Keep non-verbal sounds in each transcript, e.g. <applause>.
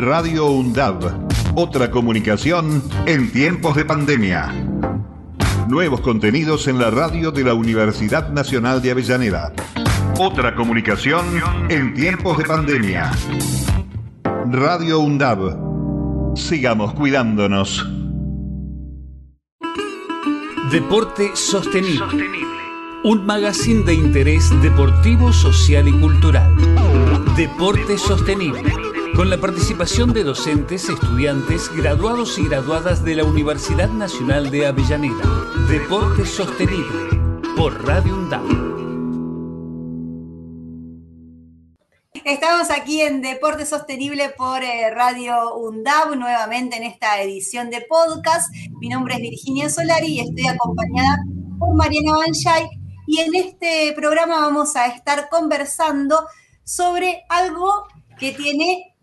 Radio UNDAB. Otra comunicación en tiempos de pandemia. Nuevos contenidos en la radio de la Universidad Nacional de Avellaneda. Otra comunicación en tiempos de pandemia. Radio UNDAB. Sigamos cuidándonos. Deporte sostenible. Un magazine de interés deportivo, social y cultural. Deporte sostenible. Con la participación de docentes, estudiantes, graduados y graduadas de la Universidad Nacional de Avellaneda. Deporte sostenible. Por Radio UNDAB. Estamos aquí en Deporte Sostenible por eh, Radio UNDAB, nuevamente en esta edición de podcast. Mi nombre es Virginia Solari y estoy acompañada por Mariana Banchay. Y en este programa vamos a estar conversando sobre algo que tiene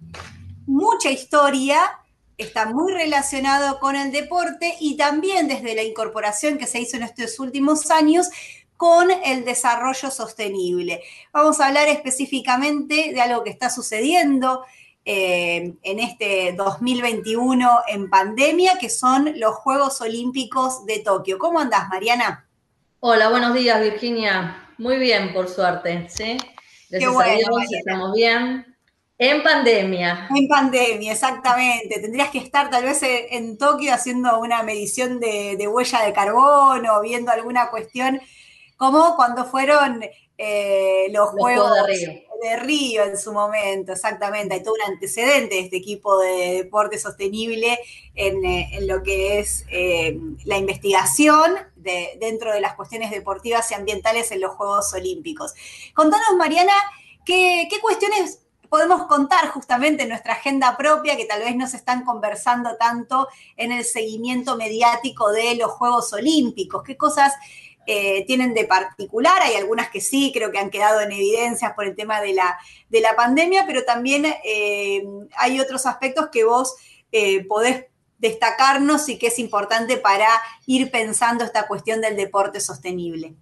mucha historia, está muy relacionado con el deporte y también desde la incorporación que se hizo en estos últimos años con el desarrollo sostenible. Vamos a hablar específicamente de algo que está sucediendo eh, en este 2021 en pandemia, que son los Juegos Olímpicos de Tokio. ¿Cómo andás, Mariana? Hola, buenos días, Virginia. Muy bien, por suerte, ¿sí? Gracias a Dios, estamos bien. En pandemia. En pandemia, exactamente. Tendrías que estar tal vez en Tokio haciendo una medición de, de huella de carbono, viendo alguna cuestión como cuando fueron eh, los, Juegos, de Río. en su momento, exactamente. Hay todo un antecedente de este equipo de deporte sostenible en, eh, lo que es eh, la investigación de, dentro de las cuestiones deportivas y ambientales en los Juegos Olímpicos. Contanos, Mariana, qué, qué cuestiones podemos contar justamente en nuestra agenda propia que tal vez no se están conversando tanto en el seguimiento mediático de los Juegos Olímpicos, qué cosas eh, tienen de particular, hay algunas que sí, creo que han quedado en evidencias por el tema de la, de la pandemia, pero también eh, hay otros aspectos que vos eh, podés destacarnos y que es importante para ir pensando esta cuestión del deporte sostenible.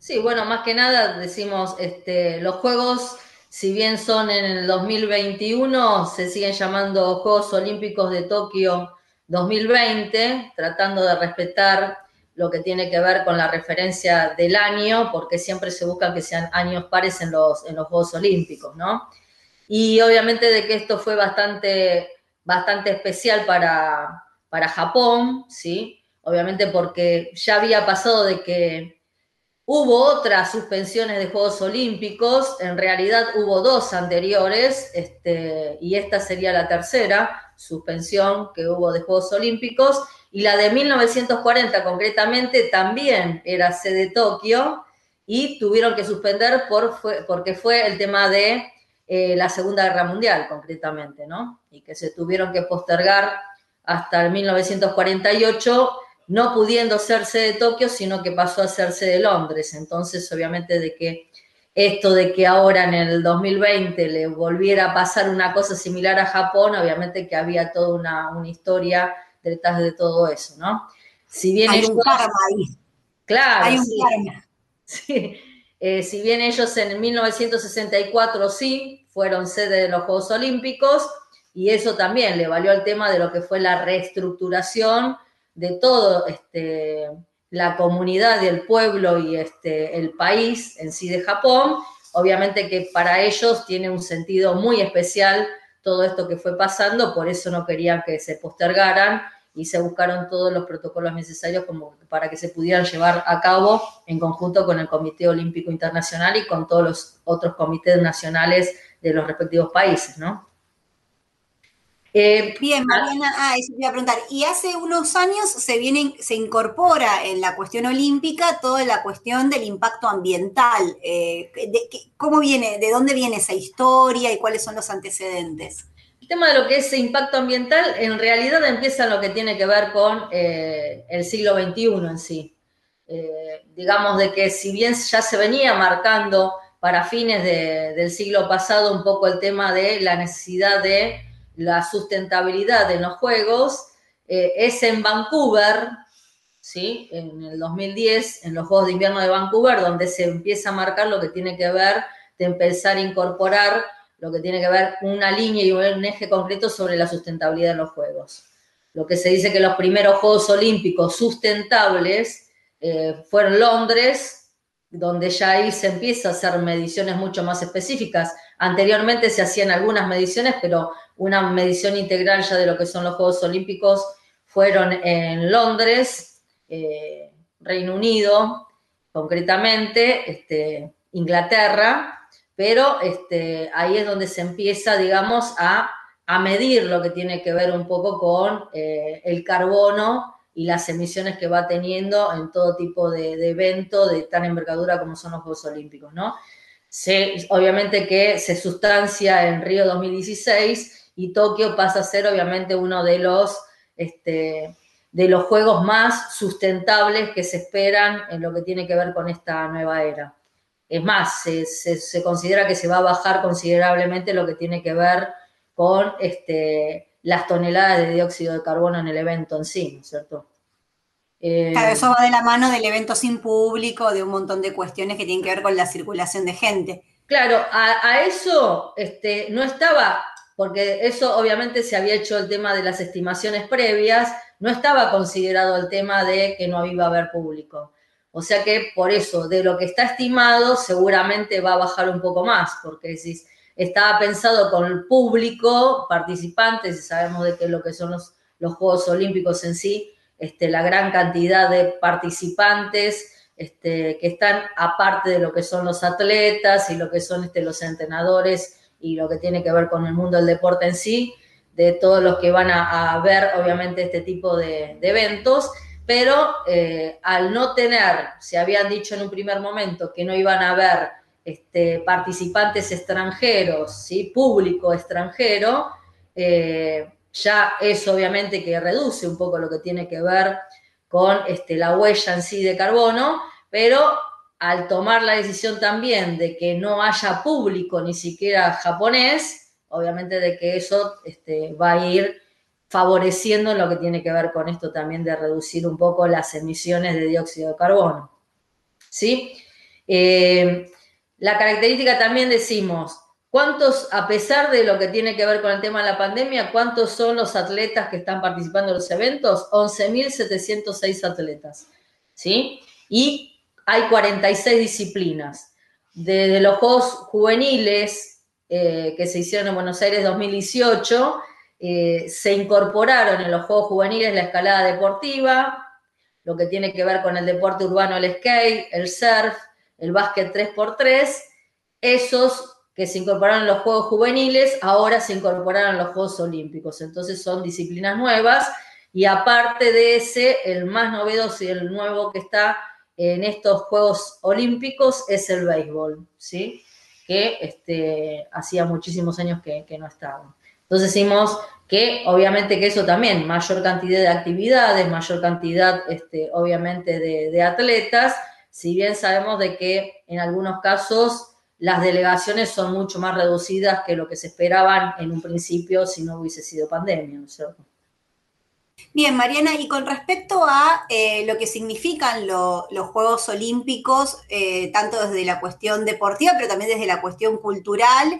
Sí, bueno, más que nada decimos, este, los Juegos, si bien son en el 2021, se siguen llamando Juegos Olímpicos de Tokio 2020, tratando de respetar lo que tiene que ver con la referencia del año, porque siempre se busca que sean años pares en los, en los Juegos Olímpicos, ¿no? Y obviamente de que esto fue bastante, bastante especial para, para Japón, ¿sí? Obviamente porque ya había pasado de que hubo otras suspensiones de Juegos Olímpicos, en realidad hubo dos anteriores, este, y esta sería la tercera suspensión que hubo de Juegos Olímpicos, y la de 1940 concretamente también era sede Tokio y tuvieron que suspender por, porque fue el tema de eh, la Segunda Guerra Mundial concretamente, ¿no? Y que se tuvieron que postergar hasta el 1948, no pudiendo ser sede de Tokio, sino que pasó a ser sede de Londres. Entonces, obviamente, de que esto de que ahora en el 2020 le volviera a pasar una cosa similar a Japón, obviamente que había toda una, una historia detrás de todo eso, ¿no? Si bien Hay un karma ahí. Claro. Hay un karma. <laughs> Sí. Eh, si bien ellos en 1964 sí fueron sede de los Juegos Olímpicos, y eso también le valió al tema de lo que fue la reestructuración de todo este, la comunidad y el pueblo y este, el país en sí de Japón. Obviamente que para ellos tiene un sentido muy especial todo esto que fue pasando, por eso no querían que se postergaran y se buscaron todos los protocolos necesarios como para que se pudieran llevar a cabo en conjunto con el Comité Olímpico Internacional y con todos los otros comités nacionales de los respectivos países, ¿no? Eh, Bien, Mariana, ah, eso te iba a preguntar. Y hace unos años se viene, se incorpora en la cuestión olímpica toda la cuestión del impacto ambiental. Eh, ¿Cómo viene, de dónde viene esa historia y cuáles son los antecedentes? El tema de lo que es impacto ambiental en realidad empieza en lo que tiene que ver con eh, el siglo XXI en sí. digamos de que si bien ya se venía marcando para fines del siglo pasado un poco el tema de la necesidad de la sustentabilidad en los Juegos eh, es en Vancouver, ¿sí? en el 2010, en los Juegos de Invierno de Vancouver, donde se empieza a marcar lo que tiene que ver de empezar a incorporar lo que tiene que ver una línea y un eje concreto sobre la sustentabilidad en los Juegos. Lo que se dice que los primeros Juegos Olímpicos sustentables eh, fueron Londres, donde ya ahí se empieza a hacer mediciones mucho más específicas. Anteriormente se hacían algunas mediciones, pero una medición integral ya de lo que son los Juegos Olímpicos fueron en Londres, eh, Reino Unido, concretamente, este, Inglaterra, pero este, ahí es donde se empieza, digamos, a, medir lo que tiene que ver un poco con eh, el carbono y las emisiones que va teniendo en todo tipo de, de, evento de tan envergadura como son los Juegos Olímpicos, ¿no? Obviamente que se sustancia en Río 2016 y Tokio pasa a ser obviamente uno de los, este, de los juegos más sustentables que se esperan en lo que tiene que ver con esta nueva era. Es más, se, considera que se va a bajar considerablemente lo que tiene que ver con este, las toneladas de dióxido de carbono en el evento en sí, ¿no es cierto? Eh, claro, eso va de la mano del evento sin público, de un montón de cuestiones que tienen que ver con la circulación de gente. Claro, a, eso este, no estaba, porque eso obviamente se había hecho el tema de las estimaciones previas, no estaba considerado el tema de que no iba a haber público. O sea que por eso, de lo que está estimado, seguramente va a bajar un poco más, porque si estaba pensado con el público, participantes, y sabemos de qué lo que son los, los Juegos Olímpicos en sí, este, la gran cantidad de participantes este, que están aparte de lo que son los atletas y lo que son este, los entrenadores y lo que tiene que ver con el mundo del deporte en sí, de todos los que van a, ver obviamente este tipo de, eventos pero eh, al no tener, se habían dicho en un primer momento que no iban a haber participantes extranjeros, ¿sí? público extranjero, eh, ya es obviamente que reduce un poco lo que tiene que ver con este, la huella en sí de carbono, pero al tomar la decisión también de que no haya público ni siquiera japonés, obviamente de que eso este, va a ir favoreciendo lo que tiene que ver con esto también de reducir un poco las emisiones de dióxido de carbono. ¿Sí? Eh, la característica también decimos, ¿cuántos, a pesar de lo que tiene que ver con el tema de la pandemia, cuántos son los atletas que están participando en los eventos? 11.706 atletas. ¿Sí? Y hay 46 disciplinas. Desde los Juegos Juveniles eh, que se hicieron en Buenos Aires 2018, eh, se incorporaron en los Juegos Juveniles la escalada deportiva, lo que tiene que ver con el deporte urbano, el skate, el surf, el básquet 3x3. Esos que se incorporaron los Juegos Juveniles ahora se incorporaron los Juegos Olímpicos. Entonces son disciplinas nuevas y aparte de ese, el más novedoso y el nuevo que está en estos Juegos Olímpicos es el béisbol, ¿sí? que este, hacía muchísimos años que, que no estaba. Entonces decimos que obviamente que eso también, mayor cantidad de actividades, mayor cantidad, este, obviamente, de, atletas, si bien sabemos de que en algunos casos las delegaciones son mucho más reducidas que lo que se esperaban en un principio si no hubiese sido pandemia, ¿no es cierto? Bien, Mariana, y con respecto a eh, lo que significan los Juegos Olímpicos, eh, tanto desde la cuestión deportiva, pero también desde la cuestión cultural,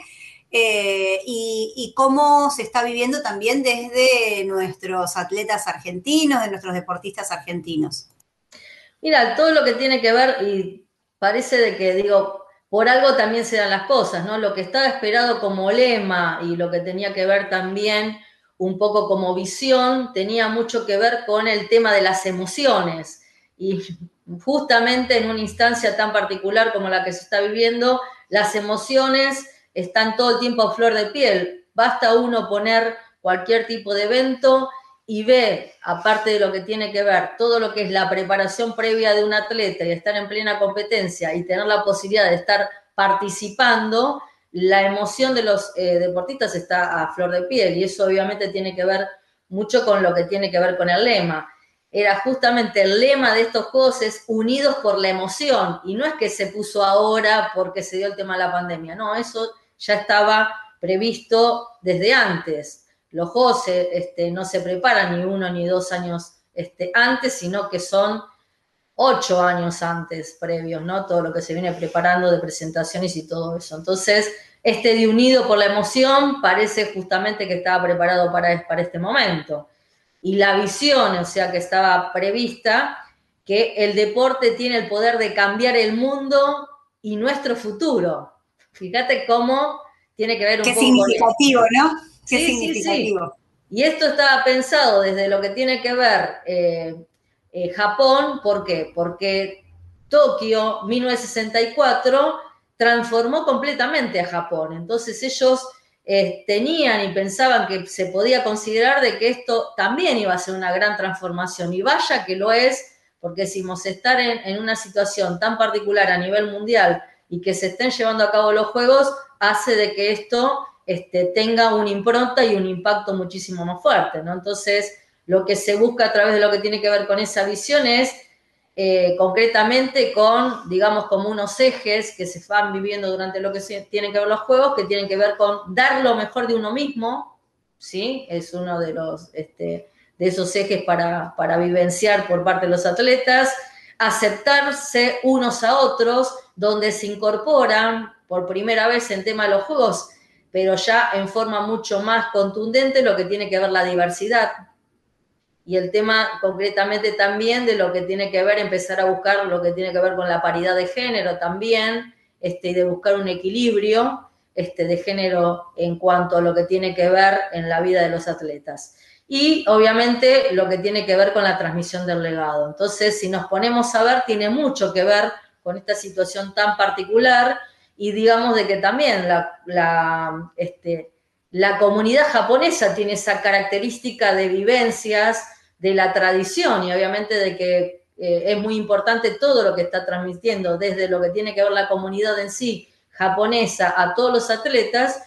eh, y, cómo se está viviendo también desde nuestros atletas argentinos, de nuestros deportistas argentinos. Mira, todo lo que tiene que ver, y parece de que, digo, por algo también se dan las cosas, ¿no? Lo que estaba esperado como lema y lo que tenía que ver también un poco como visión, tenía mucho que ver con el tema de las emociones. Y justamente en una instancia tan particular como la que se está viviendo, las emociones están todo el tiempo a flor de piel. Basta uno poner cualquier tipo de evento y ve, aparte de lo que tiene que ver, todo lo que es la preparación previa de un atleta y estar en plena competencia y tener la posibilidad de estar participando, la emoción de los eh, deportistas está a flor de piel y eso obviamente tiene que ver mucho con lo que tiene que ver con el lema. Era justamente el lema de estos juegos es unidos por la emoción y no es que se puso ahora porque se dio el tema de la pandemia, no, eso ya estaba previsto desde antes. Los juegos este, no se preparan ni uno ni dos años este, antes, sino que son ocho años antes previos, ¿no? Todo lo que se viene preparando de presentaciones y todo eso. Entonces, este de unido por la emoción parece justamente que estaba preparado para, para este momento. Y la visión, o sea, que estaba prevista, que el deporte tiene el poder de cambiar el mundo y nuestro futuro. Fíjate cómo tiene que ver un Qué significativo, ¿no? Qué sí, significativo. Y esto estaba pensado desde lo que tiene que ver eh, eh, Japón, ¿por qué? Porque Tokio, 1964, transformó completamente a Japón. Entonces ellos eh, tenían y pensaban que se podía considerar de que esto también iba a ser una gran transformación. Y vaya que lo es, porque decimos, estar en, una situación tan particular a nivel mundial y que se estén llevando a cabo los juegos, hace de que esto este, tenga una impronta y un impacto muchísimo más fuerte, ¿no? Entonces, lo que se busca a través de lo que tiene que ver con esa visión es eh, concretamente con, digamos, como unos ejes que se van viviendo durante lo que tienen que ver los juegos, que tienen que ver con dar lo mejor de uno mismo, ¿sí? Es uno de los, este, de esos ejes para, para vivenciar por parte de los atletas, aceptarse unos a otros, donde se incorporan por primera vez en tema de los juegos, pero ya en forma mucho más contundente lo que tiene que ver la diversidad, y el tema concretamente también de lo que tiene que ver, empezar a buscar lo que tiene que ver con la paridad de género también, este, de buscar un equilibrio este, de género en cuanto a lo que tiene que ver en la vida de los atletas. Y obviamente lo que tiene que ver con la transmisión del legado. Entonces, si nos ponemos a ver, tiene mucho que ver con esta situación tan particular y digamos de que también la, este, la comunidad japonesa tiene esa característica de vivencias, de la tradición y obviamente de que eh, es muy importante todo lo que está transmitiendo, desde lo que tiene que ver la comunidad en sí japonesa a todos los atletas.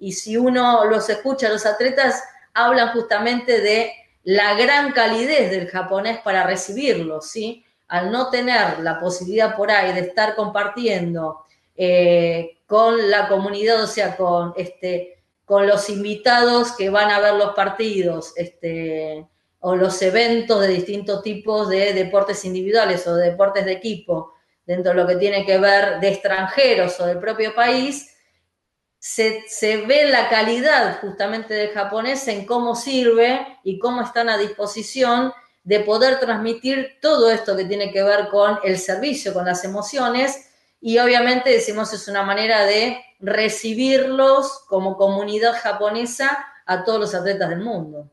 Y si uno los escucha, los atletas hablan justamente de la gran calidez del japonés para recibirlos, ¿sí? Al no tener la posibilidad por ahí de estar compartiendo eh, con la comunidad, o sea, con este, con los invitados que van a ver los partidos este, o los eventos de distintos tipos de deportes individuales o de deportes de equipo, dentro de lo que tiene que ver de extranjeros o del propio país, se, se, ve la calidad justamente del japonés en cómo sirve y cómo están a disposición de poder transmitir todo esto que tiene que ver con el servicio, con las emociones, y obviamente decimos es una manera de recibirlos como comunidad japonesa a todos los atletas del mundo.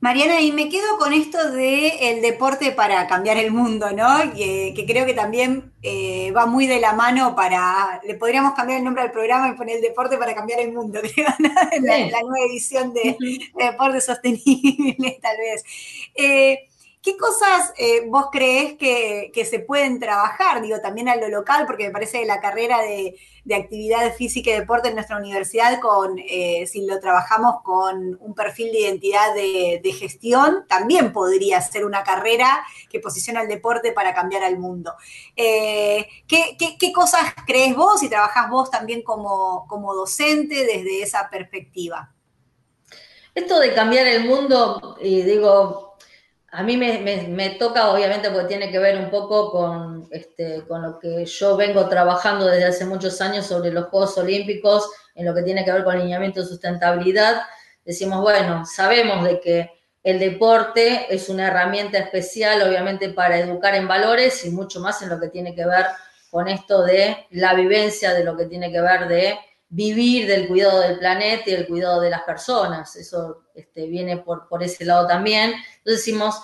Mariana, y me quedo con esto de el deporte para cambiar el mundo, ¿no? Que, creo que también eh, va muy de la mano para, le podríamos cambiar el nombre al programa y poner el deporte para cambiar el mundo, <laughs> creo, en, la, nueva edición de, Deporte Sostenible, <laughs> tal vez. Eh, ¿Qué cosas eh, vos crees que, se pueden trabajar, digo, también a lo local, porque me parece que la carrera de, actividad física y deporte en nuestra universidad, con, eh, si lo trabajamos con un perfil de identidad de, gestión, también podría ser una carrera que posiciona el deporte para cambiar al mundo. Eh, ¿qué, cosas crees vos y trabajás vos también como, como docente desde esa perspectiva? Esto de cambiar el mundo, digo, a mí me, toca, obviamente, porque tiene que ver un poco con, este, con lo que yo vengo trabajando desde hace muchos años sobre los Juegos Olímpicos, en lo que tiene que ver con alineamiento de sustentabilidad. Decimos, bueno, sabemos de que el deporte es una herramienta especial, obviamente, para educar en valores y mucho más en lo que tiene que ver con esto de la vivencia, de lo que tiene que ver de vivir del cuidado del planeta y el cuidado de las personas. Eso este, viene por, por ese lado también. Entonces decimos,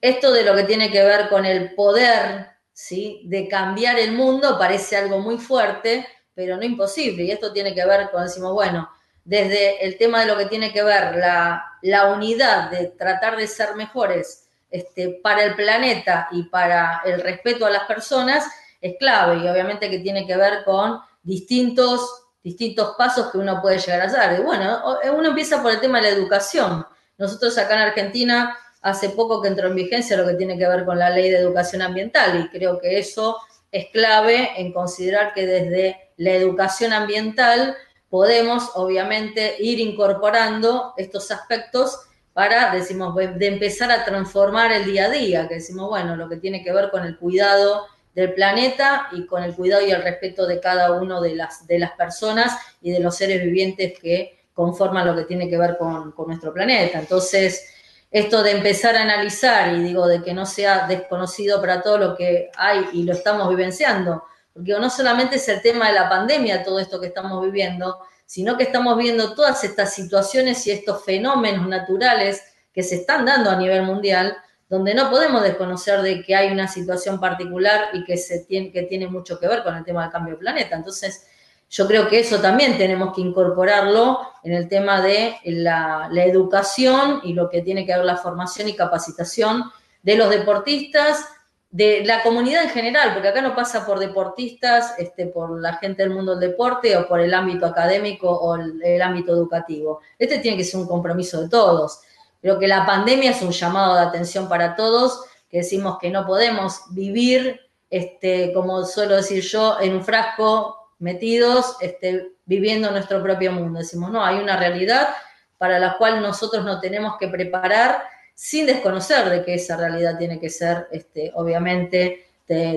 esto de lo que tiene que ver con el poder, ¿sí? De cambiar el mundo parece algo muy fuerte, pero no imposible. Y esto tiene que ver con, decimos, bueno, desde el tema de lo que tiene que ver la, la unidad de tratar de ser mejores este, para el planeta y para el respeto a las personas, es clave. Y obviamente que tiene que ver con distintos distintos pasos que uno puede llegar a hacer. Y bueno, eh, uno empieza por el tema de la educación. Nosotros acá en Argentina, hace poco que entró en vigencia lo que tiene que ver con la ley de educación ambiental y creo que eso es clave en considerar que desde la educación ambiental podemos obviamente ir incorporando estos aspectos para, decimos, de empezar a transformar el día a día, que decimos, bueno, lo que tiene que ver con el cuidado del planeta y con el cuidado y el respeto de cada uno de las, de las personas y de los seres vivientes que conforman lo que tiene que ver con, con nuestro planeta. Entonces, esto de empezar a analizar y digo de que no sea desconocido para todo lo que hay y lo estamos vivenciando, porque no solamente es el tema de la pandemia, todo esto que estamos viviendo, sino que estamos viendo todas estas situaciones y estos fenómenos naturales que se están dando a nivel mundial, donde no podemos desconocer de que hay una situación particular y que, se tiene, que tiene mucho que ver con el tema del cambio de planeta. Entonces, yo creo que eso también tenemos que incorporarlo en el tema de la, educación y lo que tiene que ver la formación y capacitación de los deportistas, de la comunidad en general, porque acá no pasa por deportistas, este, por la gente del mundo del deporte o por el ámbito académico o el, ámbito educativo. Este tiene que ser un compromiso de todos. Creo que la pandemia es un llamado de atención para todos, que decimos que no podemos vivir, este, como suelo decir yo, en un frasco metidos, este, viviendo nuestro propio mundo. Decimos, no, hay una realidad para la cual nosotros nos tenemos que preparar sin desconocer de que esa realidad tiene que ser, este, obviamente,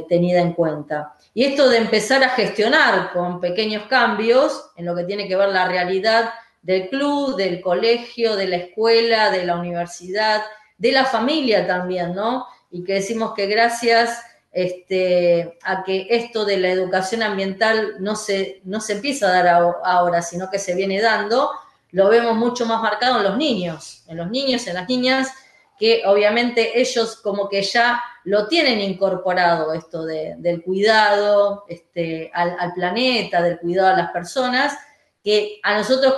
tenida en cuenta. Y esto de empezar a gestionar con pequeños cambios en lo que tiene que ver la realidad del club, del colegio, de la escuela, de la universidad, de la familia también, ¿no? Y que decimos que gracias este, a que esto de la educación ambiental no se, no se empieza a dar ahora, sino que se viene dando, lo vemos mucho más marcado en los niños, en los niños, en las niñas, que obviamente ellos como que ya lo tienen incorporado, esto del cuidado este, al, planeta, del cuidado a las personas, que a nosotros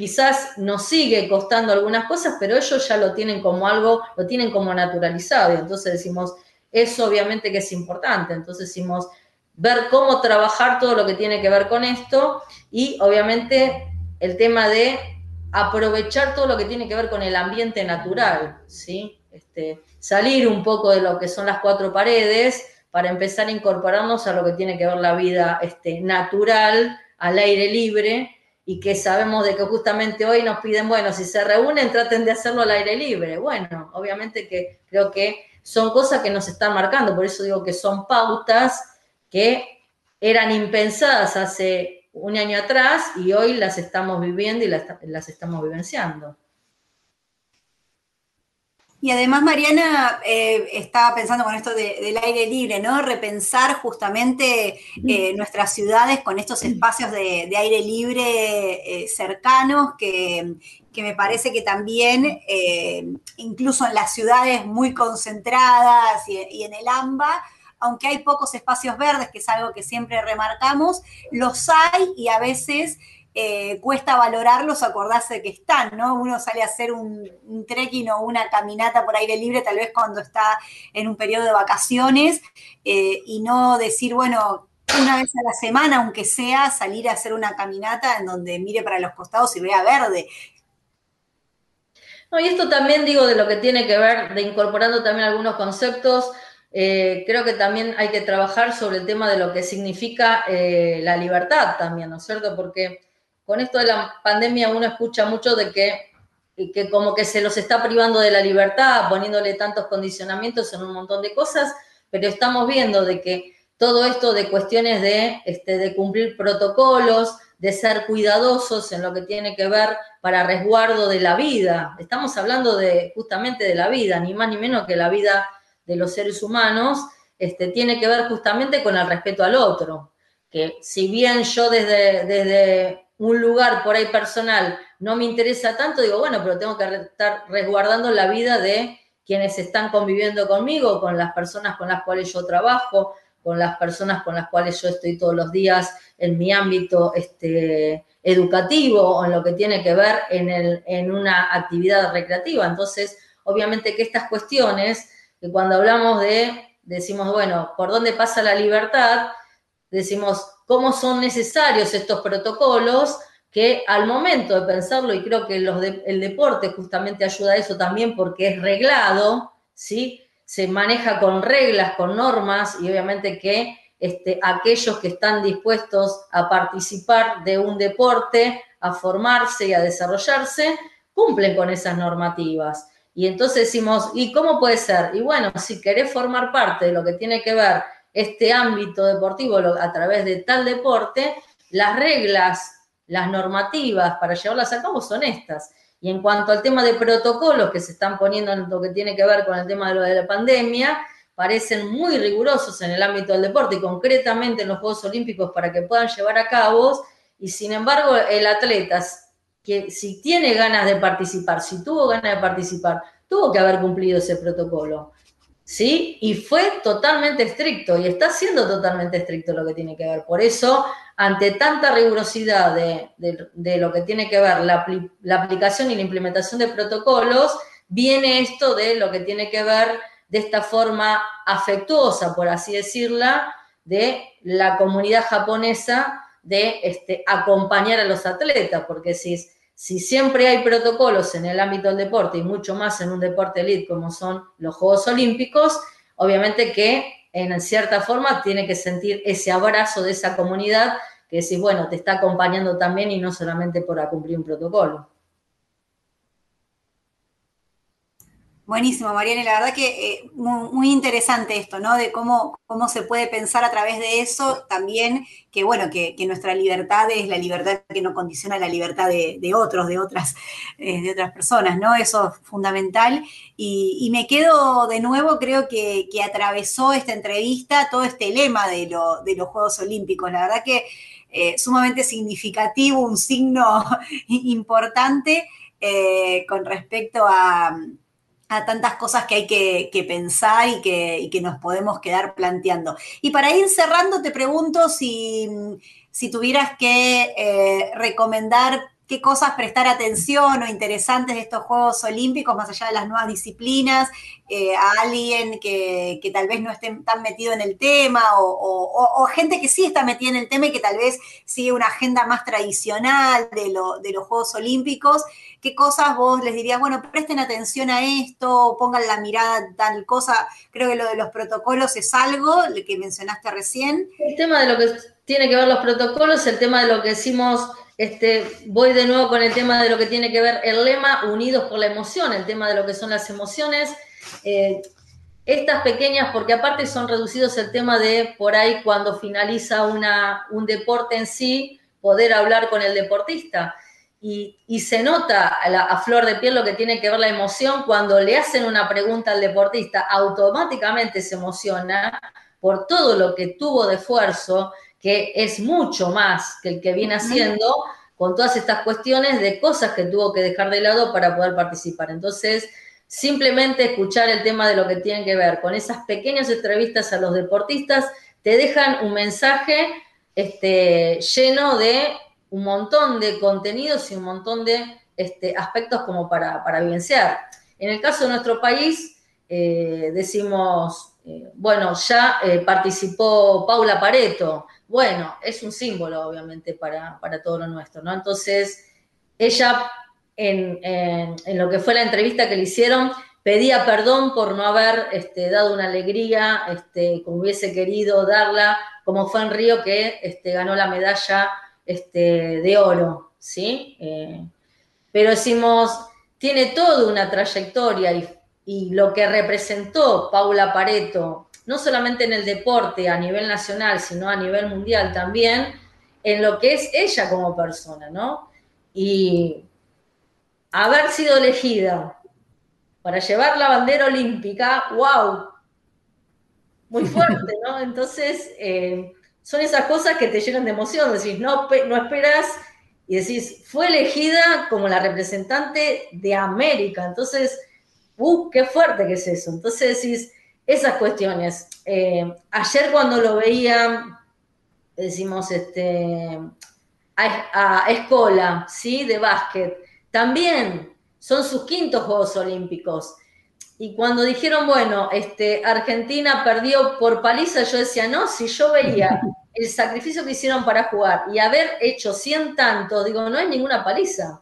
quizás nos sigue costando algunas cosas, pero ellos ya lo tienen como algo, lo tienen como naturalizado, y entonces decimos, eso obviamente que es importante, entonces decimos, ver cómo trabajar todo lo que tiene que ver con esto, y obviamente el tema de aprovechar todo lo que tiene que ver con el ambiente natural, ¿sí? Este, salir un poco de lo que son las cuatro paredes para empezar a incorporarnos a lo que tiene que ver la vida este, natural, al aire libre, y que sabemos de que justamente hoy nos piden, bueno, si se reúnen, traten de hacerlo al aire libre. Bueno, obviamente que creo que son cosas que nos están marcando, por eso digo que son pautas que eran impensadas hace un año atrás y hoy las estamos viviendo y las, estamos vivenciando. Y además, Mariana, eh, estaba pensando con esto del aire libre, ¿no? Repensar justamente eh, nuestras ciudades con estos espacios de, aire libre eh, cercanos que, me parece que también, incluso en las ciudades muy concentradas y, y en el AMBA, aunque hay pocos espacios verdes, que es algo que siempre remarcamos, los hay y a veces eh, cuesta valorarlos, acordarse de que están, ¿no? Uno sale a hacer un, trekking o una caminata por aire libre, tal vez cuando está en un periodo de vacaciones, eh, y no decir, bueno, una vez a la semana, aunque sea, salir a hacer una caminata en donde mire para los costados y vea verde. No, y esto también digo de lo que tiene que ver, de incorporando también algunos conceptos eh, creo que también hay que trabajar sobre el tema de lo que significa eh, la libertad también, ¿no es cierto? Porque con esto de la pandemia uno escucha mucho de que, que como que se los está privando de la libertad, poniéndole tantos condicionamientos en un montón de cosas, pero estamos viendo de que todo esto de cuestiones de, este, de cumplir protocolos, de ser cuidadosos en lo que tiene que ver para resguardo de la vida. Estamos hablando de justamente de la vida, ni más ni menos que la vida de los seres humanos este, tiene que ver justamente con el respeto al otro. Que si bien yo desde, desde un lugar por ahí personal no me interesa tanto, digo, bueno, pero tengo que estar resguardando la vida de quienes están conviviendo conmigo, con las personas con las cuales yo trabajo, con las personas con las cuales yo estoy todos los días en mi ámbito este, educativo o en lo que tiene que ver en, el, en una actividad recreativa. Entonces, obviamente que estas cuestiones que cuando hablamos de, decimos, bueno, ¿por dónde pasa la libertad? Decimos, ¿cómo son necesarios estos protocolos? que al momento de pensarlo, y creo que el deporte justamente ayuda a eso también porque es reglado, ¿sí? Se maneja con reglas, con normas, y obviamente que este, aquellos que están dispuestos a participar de un deporte, a formarse y a desarrollarse, cumplen con esas normativas. Y entonces decimos, ¿y cómo puede ser? Y bueno, si querés formar parte de lo que tiene que ver este ámbito deportivo a través de tal deporte, las reglas, las normativas para llevarlas a cabo son estas. Y en cuanto al tema de protocolos que se están poniendo en lo que tiene que ver con el tema de de la pandemia, parecen muy rigurosos en el ámbito del deporte y concretamente en los Juegos Olímpicos para que puedan llevar a cabo. Y sin embargo, el atleta, que si tiene ganas de participar, si tuvo ganas de participar, tuvo que haber cumplido ese protocolo. ¿Sí? Y fue totalmente estricto y está siendo totalmente estricto lo que tiene que ver. Por eso, ante tanta rigurosidad de, lo que tiene que ver la, la aplicación y la implementación de protocolos, viene esto de lo que tiene que ver de esta forma afectuosa, por así decirla, de la comunidad japonesa de este, acompañar a los atletas, porque si, si siempre hay protocolos en el ámbito del deporte y mucho más en un deporte elite como son los Juegos Olímpicos, obviamente que en cierta forma tiene que sentir ese abrazo de esa comunidad que decís, bueno, te está acompañando también y no solamente por cumplir un protocolo. Buenísimo, Mariana, la verdad que eh, muy, interesante esto, ¿no? De cómo, cómo se puede pensar a través de eso también, que bueno, que, nuestra libertad es la libertad que no condiciona la libertad de, otros, de otras, eh, de otras personas, ¿no? Eso es fundamental. Y, me quedo de nuevo, creo que, atravesó esta entrevista todo este lema de, los Juegos Olímpicos. La verdad que eh, sumamente significativo, un signo <laughs> importante con respecto a a tantas cosas que hay que, pensar y que, nos podemos quedar planteando. Y para ir cerrando, te pregunto si, tuvieras que eh, recomendar qué cosas prestar atención o interesantes de estos Juegos Olímpicos, más allá de las nuevas disciplinas, eh, a alguien que, tal vez no esté tan metido en el tema, o, gente que sí está metida en el tema y que tal vez sigue una agenda más tradicional de, de los Juegos Olímpicos. ¿Qué cosas vos les dirías, bueno, presten atención a esto, pongan la mirada tal cosa? Creo que lo de los protocolos es algo que mencionaste recién. El tema de lo que tiene que ver los protocolos, el tema de lo que decimos este, voy de nuevo con el tema de lo que tiene que ver el lema, unidos por la emoción, el tema de lo que son las emociones. Eh, estas pequeñas, porque aparte son reducidos el tema de por ahí cuando finaliza una, un deporte en sí, poder hablar con el deportista. Y, se nota a, flor de piel lo que tiene que ver la emoción cuando le hacen una pregunta al deportista, automáticamente se emociona por todo lo que tuvo de esfuerzo que es mucho más que el que viene haciendo con todas estas cuestiones de cosas que tuvo que dejar de lado para poder participar. Entonces, simplemente escuchar el tema de lo que tiene que ver con esas pequeñas entrevistas a los deportistas te dejan un mensaje este, lleno de un montón de contenidos y un montón de este, aspectos como para, vivenciar. En el caso de nuestro país, eh, decimos, eh, bueno, ya eh, participó Paula Pareto, bueno, es un símbolo, obviamente, para, todo lo nuestro, ¿no? Entonces, ella, en, lo que fue la entrevista que le hicieron, pedía perdón por no haber este, dado una alegría este, como hubiese querido darla, como fue en Río que este, ganó la medalla este, de oro, ¿sí? Eh, pero decimos, tiene toda una trayectoria y, y lo que representó Paula Pareto no solamente en el deporte a nivel nacional, sino a nivel mundial también, en lo que es ella como persona, ¿no? Y haber sido elegida para llevar la bandera olímpica, wow, muy fuerte, ¿no? <laughs> Entonces, eh, son esas cosas que te llenan de emoción, decís, no, no esperas y decís, fue elegida como la representante de América, entonces, uh, qué fuerte que es eso. Entonces decís, esas cuestiones. Eh, ayer cuando lo veía, decimos, este, a, Escola, ¿sí? De básquet, también son sus quintos Juegos Olímpicos. Y cuando dijeron, bueno, este, Argentina perdió por paliza, yo decía, no, si yo veía <laughs> el sacrificio que hicieron para jugar y haber hecho 100 tantos, digo, no hay ninguna paliza.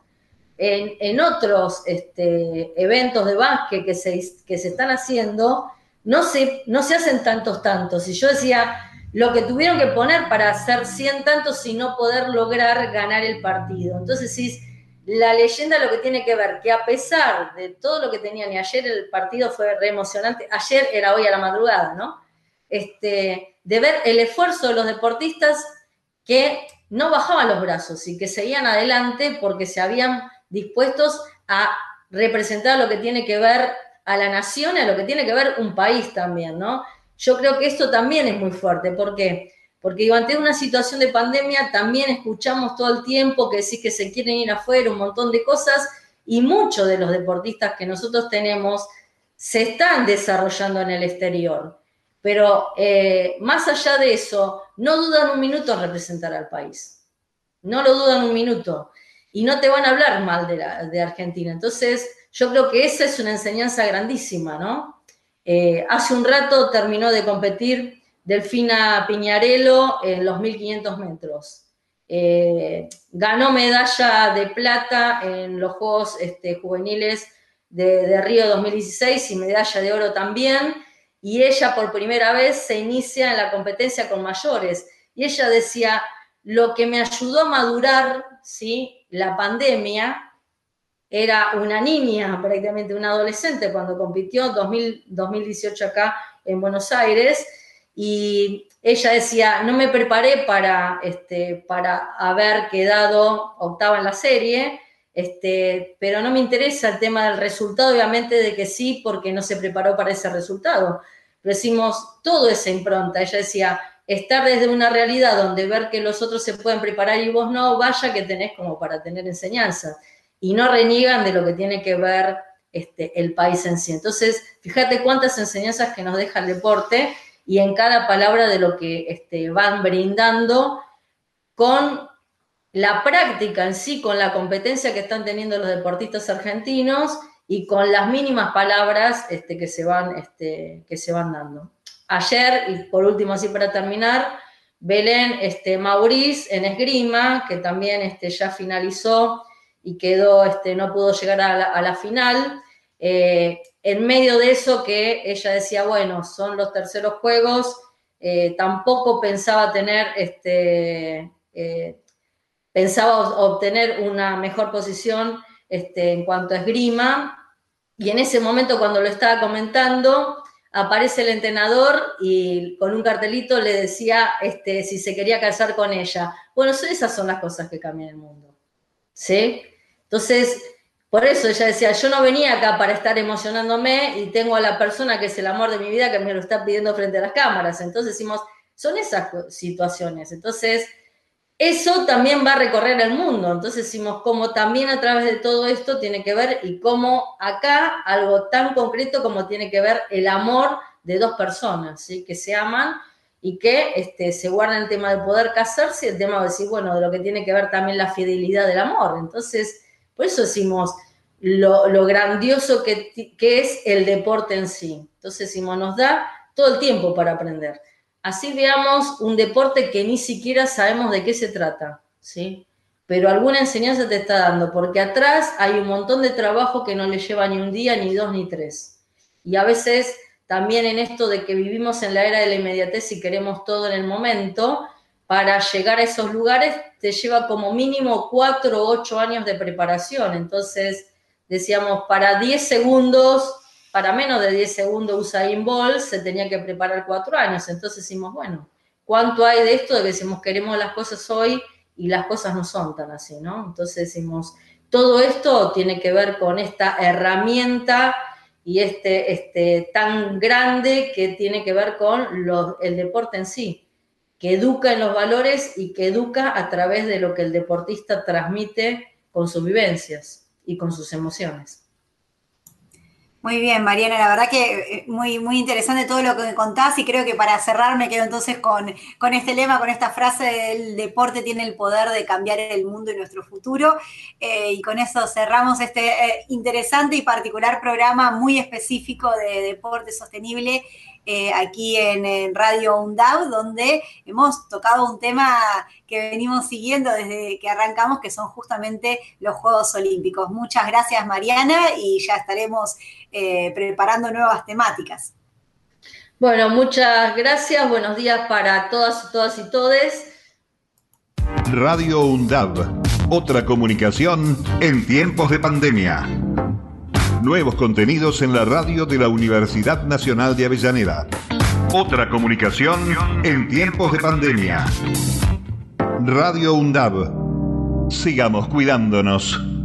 En, otros este, eventos de básquet que se, que se están haciendo, no se, no se hacen tantos tantos. Y yo decía, lo que tuvieron que poner para hacer 100 tantos y no poder lograr ganar el partido. Entonces, sí, la leyenda lo que tiene que ver, que a pesar de todo lo que tenían, y ayer el partido fue re emocionante, ayer era hoy a la madrugada, ¿no? este, de ver el esfuerzo de los deportistas que no bajaban los brazos y que seguían adelante porque se habían dispuestos a representar lo que tiene que ver a la nación a lo que tiene que ver un país también, ¿no? Yo creo que esto también es muy fuerte. ¿Por qué? Porque durante una situación de pandemia también escuchamos todo el tiempo que sí que se quieren ir afuera, un montón de cosas, y muchos de los deportistas que nosotros tenemos se están desarrollando en el exterior. Pero eh, más allá de eso, no dudan un minuto en representar al país. No lo dudan un minuto. Y no te van a hablar mal de, de Argentina. Entonces, yo creo que esa es una enseñanza grandísima, ¿no? Eh, hace un rato terminó de competir Delfina Piñarello en los 1500 metros. Eh, ganó medalla de plata en los Juegos este, Juveniles de, de, Río 2016 y medalla de oro también. Y ella por primera vez se inicia en la competencia con mayores. Y ella decía, lo que me ayudó a madurar, ¿sí? La pandemia era una niña, prácticamente una adolescente, cuando compitió 2000, 2018 acá en Buenos Aires, y ella decía, no me preparé para, este, para haber quedado octava en la serie, este, pero no me interesa el tema del resultado, obviamente de que sí, porque no se preparó para ese resultado. Pero decimos, todo esa impronta, ella decía, estar desde una realidad donde ver que los otros se pueden preparar y vos no, vaya que tenés como para tener enseñanza y no reniegan de lo que tiene que ver este, el país en sí. Entonces, fíjate cuántas enseñanzas que nos deja el deporte y en cada palabra de lo que este, van brindando con la práctica en sí, con la competencia que están teniendo los deportistas argentinos y con las mínimas palabras este, que, se van, este, que se van dando. Ayer, y por último así para terminar, Belén este, Mauriz en esgrima, que también este, ya finalizó y quedó, este, no pudo llegar a la, final. Eh, en medio de eso que ella decía, bueno, son los terceros juegos, eh, tampoco pensaba tener, este, eh, pensaba obtener una mejor posición este, en cuanto a esgrima, y en ese momento cuando lo estaba comentando, aparece el entrenador y con un cartelito le decía este, si se quería casar con ella. Bueno, esas son las cosas que cambian el mundo. ¿Sí? Entonces, por eso ella decía, yo no venía acá para estar emocionándome y tengo a la persona que es el amor de mi vida que me lo está pidiendo frente a las cámaras. Entonces decimos, son esas situaciones. Entonces, eso también va a recorrer el mundo. Entonces decimos, como también a través de todo esto tiene que ver y cómo acá algo tan concreto como tiene que ver el amor de dos personas, ¿sí? que se aman y que este, se guarda el tema de poder casarse el tema de decir, bueno, de lo que tiene que ver también la fidelidad del amor. Entonces, por eso decimos lo, grandioso que, es el deporte en sí. Entonces decimos, nos da todo el tiempo para aprender. Así veamos un deporte que ni siquiera sabemos de qué se trata, ¿sí? Pero alguna enseñanza te está dando, porque atrás hay un montón de trabajo que no le lleva ni un día, ni dos, ni tres. Y a veces también en esto de que vivimos en la era de la inmediatez y queremos todo en el momento, para llegar a esos lugares te lleva como mínimo cuatro o ocho años de preparación. Entonces, decíamos, para 10 segundos, para menos de 10 segundos Usain Bolt se tenía que preparar cuatro años. Entonces decimos, bueno, ¿cuánto hay de esto de que decimos queremos las cosas hoy y las cosas no son tan así, ¿no? Entonces decimos, todo esto tiene que ver con esta herramienta y este, este tan grande que tiene que ver con el deporte en sí que educa en los valores y que educa a través de lo que el deportista transmite con sus vivencias y con sus emociones. Muy bien, Mariana, la verdad que eh, muy, muy interesante todo lo que contás y creo que para cerrar me quedo entonces con, con este lema, con esta frase el deporte tiene el poder de cambiar el mundo y nuestro futuro. Eh, y con eso cerramos este eh, interesante y particular programa muy específico de deporte sostenible eh, aquí en, Radio UNDAV, donde hemos tocado un tema que venimos siguiendo desde que arrancamos, que son justamente los Juegos Olímpicos. Muchas gracias, Mariana, y ya estaremos eh, preparando nuevas temáticas. Bueno, muchas gracias. Buenos días para todas, todas y todes. Radio UNDAV, otra comunicación en tiempos de pandemia. Nuevos contenidos en la radio de la Universidad Nacional de Avellaneda. Otra comunicación en tiempos de pandemia. Radio UNDAB. Sigamos cuidándonos.